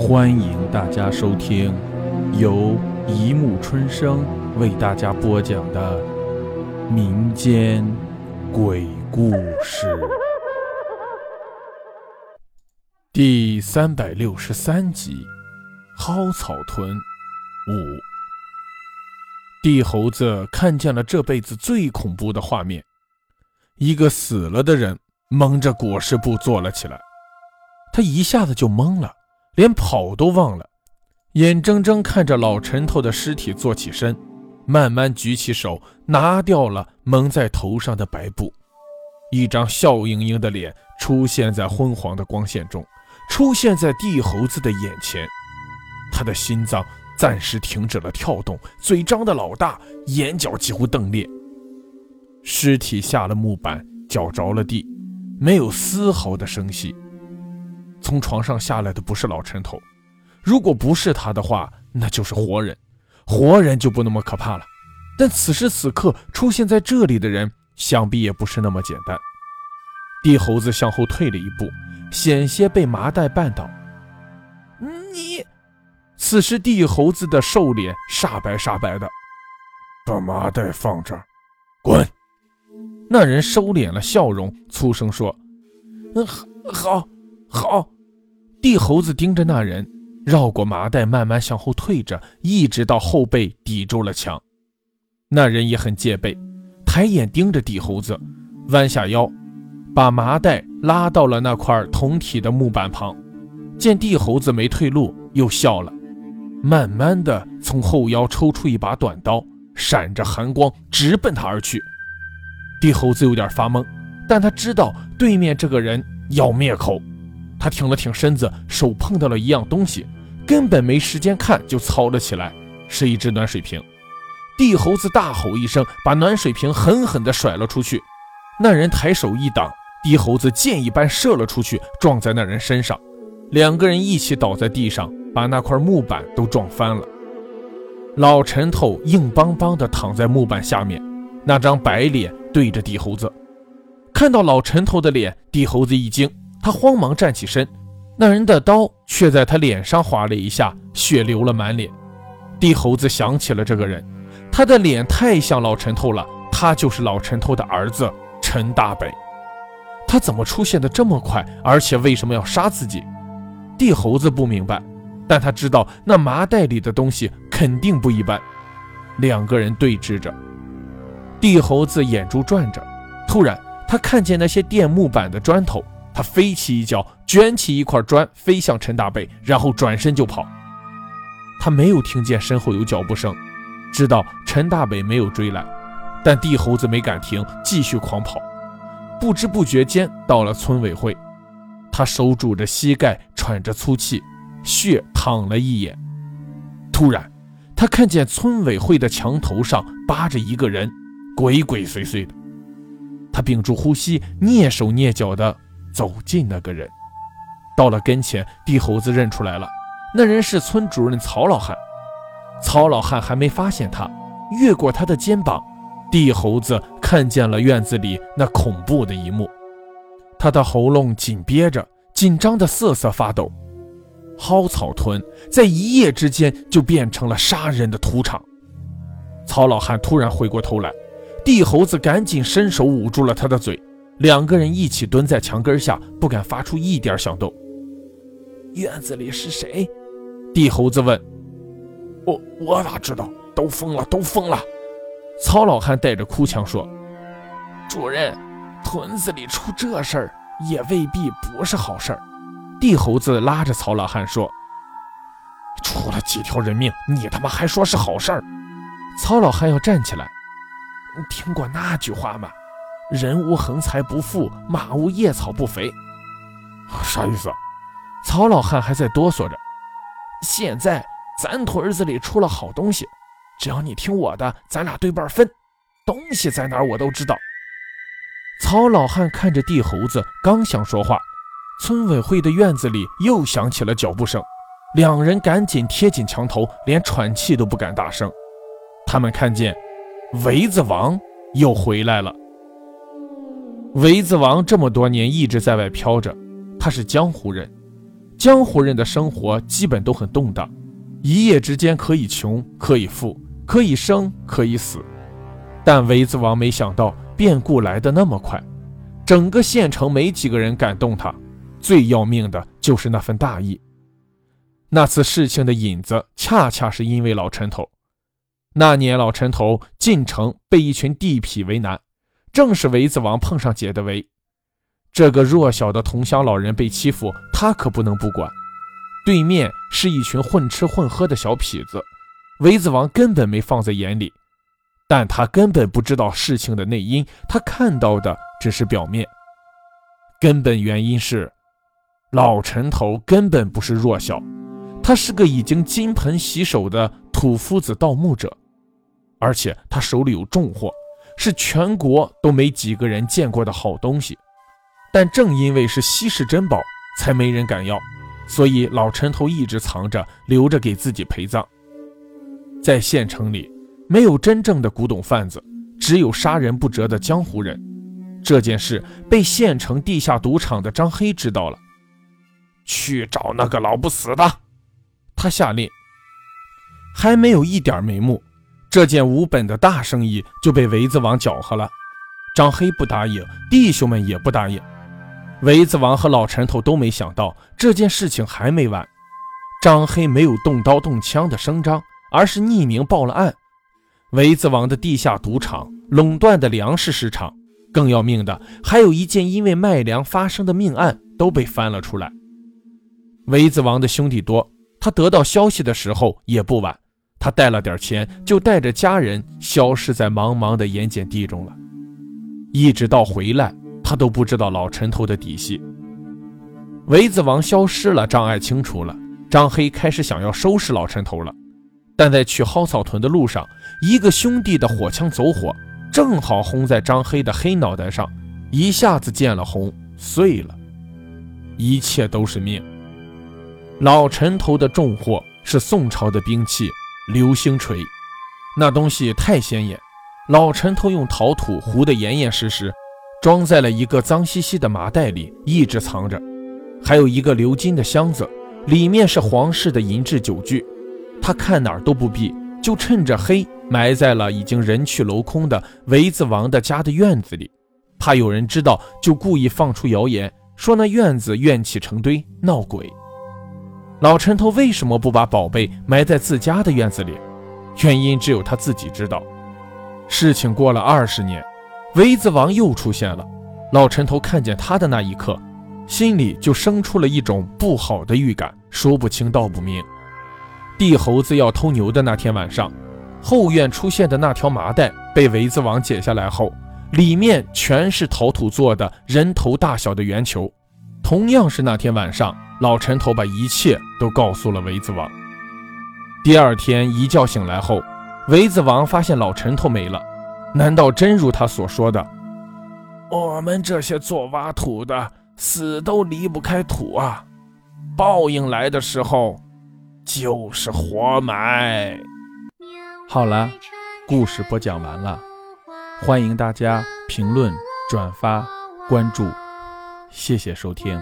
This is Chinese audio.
欢迎大家收听由一木春生为大家播讲的民间鬼故事第三百六十三集《蒿草屯五》。地猴子看见了这辈子最恐怖的画面：一个死了的人蒙着裹尸布坐了起来，他一下子就懵了。连跑都忘了，眼睁睁看着老陈头的尸体坐起身，慢慢举起手拿掉了蒙在头上的白布，一张笑盈盈的脸出现在昏黄的光线中，出现在地猴子的眼前。他的心脏暂时停止了跳动，嘴张得老大，眼角几乎瞪裂。尸体下了木板，脚着了地，没有丝毫的声息。从床上下来的不是老陈头，如果不是他的话，那就是活人。活人就不那么可怕了，但此时此刻出现在这里的人，想必也不是那么简单。地猴子向后退了一步，险些被麻袋绊倒。你，此时地猴子的瘦脸煞白煞白的，把麻袋放这儿，滚！那人收敛了笑容，粗声说：“嗯，好，好。”地猴子盯着那人，绕过麻袋，慢慢向后退着，一直到后背抵住了墙。那人也很戒备，抬眼盯着地猴子，弯下腰，把麻袋拉到了那块铜体的木板旁。见地猴子没退路，又笑了，慢慢的从后腰抽出一把短刀，闪着寒光，直奔他而去。地猴子有点发懵，但他知道对面这个人要灭口。他挺了挺身子，手碰到了一样东西，根本没时间看就操了起来，是一只暖水瓶。地猴子大吼一声，把暖水瓶狠狠地甩了出去。那人抬手一挡，地猴子箭一般射了出去，撞在那人身上，两个人一起倒在地上，把那块木板都撞翻了。老陈头硬邦邦地躺在木板下面，那张白脸对着地猴子。看到老陈头的脸，地猴子一惊。他慌忙站起身，那人的刀却在他脸上划了一下，血流了满脸。地猴子想起了这个人，他的脸太像老陈头了，他就是老陈头的儿子陈大北。他怎么出现的这么快，而且为什么要杀自己？地猴子不明白，但他知道那麻袋里的东西肯定不一般。两个人对峙着，地猴子眼珠转着，突然他看见那些垫木板的砖头。他飞起一脚，卷起一块砖，飞向陈大北，然后转身就跑。他没有听见身后有脚步声，知道陈大北没有追来，但地猴子没敢停，继续狂跑。不知不觉间到了村委会，他手拄着膝盖，喘着粗气，血淌了一眼。突然，他看见村委会的墙头上扒着一个人，鬼鬼祟祟的。他屏住呼吸，蹑手蹑脚的。走近那个人，到了跟前，地猴子认出来了，那人是村主任曹老汉。曹老汉还没发现他，越过他的肩膀，地猴子看见了院子里那恐怖的一幕，他的喉咙紧憋着，紧张的瑟瑟发抖。蒿草屯在一夜之间就变成了杀人的屠场。曹老汉突然回过头来，地猴子赶紧伸手捂住了他的嘴。两个人一起蹲在墙根下，不敢发出一点响动。院子里是谁？地猴子问。我我哪知道？都疯了，都疯了！曹老汉带着哭腔说：“主任，屯子里出这事儿，也未必不是好事儿。”地猴子拉着曹老汉说：“出了几条人命，你他妈还说是好事儿？”曹老汉要站起来。听过那句话吗？人无横财不富，马无夜草不肥。啥意思？曹老汉还在哆嗦着。现在咱屯子里出了好东西，只要你听我的，咱俩对半分。东西在哪儿我都知道。曹老汉看着地猴子，刚想说话，村委会的院子里又响起了脚步声，两人赶紧贴紧墙头，连喘气都不敢大声。他们看见围子王又回来了。围子王这么多年一直在外飘着，他是江湖人，江湖人的生活基本都很动荡，一夜之间可以穷，可以富，可以生，可以死。但韦子王没想到变故来得那么快，整个县城没几个人敢动他。最要命的就是那份大义。那次事情的引子，恰恰是因为老陈头。那年老陈头进城被一群地痞为难，正是韦子王碰上解的围。这个弱小的同乡老人被欺负，他可不能不管。对面是一群混吃混喝的小痞子，韦子王根本没放在眼里。但他根本不知道事情的内因，他看到的只是表面。根本原因是，老陈头根本不是弱小，他是个已经金盆洗手的土夫子盗墓者，而且他手里有重货，是全国都没几个人见过的好东西。但正因为是稀世珍宝，才没人敢要，所以老陈头一直藏着，留着给自己陪葬。在县城里。没有真正的古董贩子，只有杀人不折的江湖人。这件事被县城地下赌场的张黑知道了，去找那个老不死的。他下令。还没有一点眉目，这件无本的大生意就被韦子王搅和了。张黑不答应，弟兄们也不答应。韦子王和老陈头都没想到这件事情还没完。张黑没有动刀动枪的声张，而是匿名报了案。韦子王的地下赌场垄断的粮食市场，更要命的还有一件因为卖粮发生的命案都被翻了出来。韦子王的兄弟多，他得到消息的时候也不晚，他带了点钱，就带着家人消失在茫茫的盐碱地中了。一直到回来，他都不知道老陈头的底细。韦子王消失了，障碍清除了，张黑开始想要收拾老陈头了。但在去蒿草屯的路上，一个兄弟的火枪走火，正好轰在张黑的黑脑袋上，一下子见了红，碎了。一切都是命。老陈头的重货是宋朝的兵器流星锤，那东西太显眼，老陈头用陶土糊得严严实实，装在了一个脏兮兮的麻袋里，一直藏着。还有一个鎏金的箱子，里面是皇室的银质酒具。他看哪儿都不避，就趁着黑埋在了已经人去楼空的韦子王的家的院子里，怕有人知道，就故意放出谣言，说那院子怨气成堆，闹鬼。老陈头为什么不把宝贝埋在自家的院子里？原因只有他自己知道。事情过了二十年，韦子王又出现了。老陈头看见他的那一刻，心里就生出了一种不好的预感，说不清道不明。地猴子要偷牛的那天晚上，后院出现的那条麻袋被韦子王解下来后，里面全是陶土做的人头大小的圆球。同样是那天晚上，老陈头把一切都告诉了韦子王。第二天一觉醒来后，韦子王发现老陈头没了。难道真如他所说的，我们这些做挖土的死都离不开土啊？报应来的时候。就是活埋。好了，故事播讲完了，欢迎大家评论、转发、关注，谢谢收听。